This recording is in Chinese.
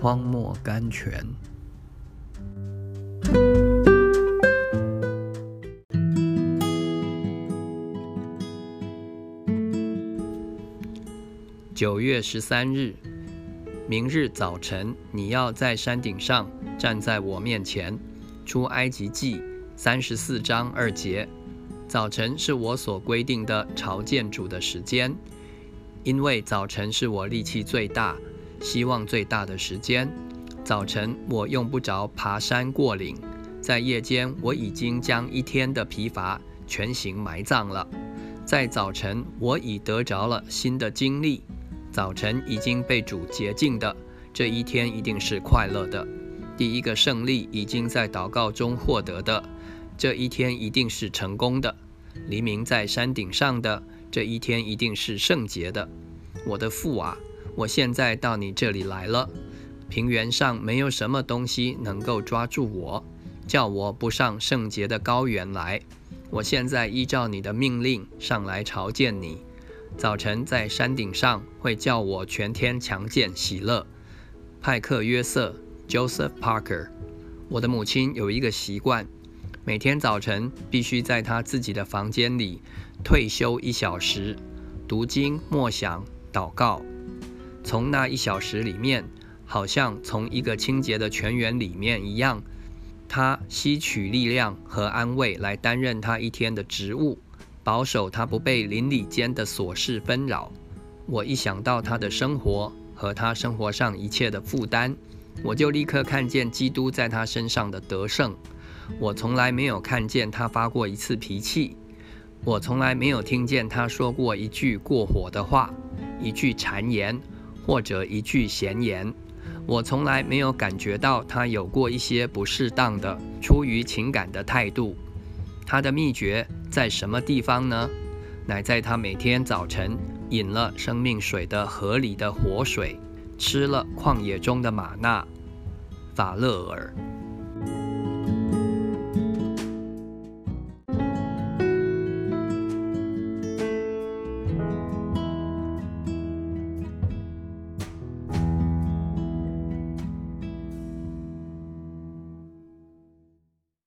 荒漠甘泉。九月十三日，明日早晨，你要在山顶上站在我面前。出埃及记三十四章二节。早晨是我所规定的朝见主的时间，因为早晨是我力气最大、希望最大的时间。早晨我用不着爬山过岭，在夜间我已经将一天的疲乏全行埋葬了。在早晨我已得着了新的经历。早晨已经被主洁净的这一天一定是快乐的。第一个胜利已经在祷告中获得的这一天一定是成功的。黎明在山顶上的这一天一定是圣洁的。我的父啊，我现在到你这里来了。平原上没有什么东西能够抓住我，叫我不上圣洁的高原来。我现在依照你的命令上来朝见你。早晨在山顶上会叫我全天强健喜乐。派克约瑟 （Joseph Parker），我的母亲有一个习惯，每天早晨必须在她自己的房间里退休一小时，读经、默想、祷告。从那一小时里面，好像从一个清洁的泉源里面一样，他吸取力量和安慰来担任他一天的职务。保守他不被邻里间的琐事纷扰。我一想到他的生活和他生活上一切的负担，我就立刻看见基督在他身上的得胜。我从来没有看见他发过一次脾气，我从来没有听见他说过一句过火的话，一句谗言或者一句闲言。我从来没有感觉到他有过一些不适当的出于情感的态度。他的秘诀在什么地方呢？乃在他每天早晨饮了生命水的河里的活水，吃了旷野中的玛纳。法勒尔。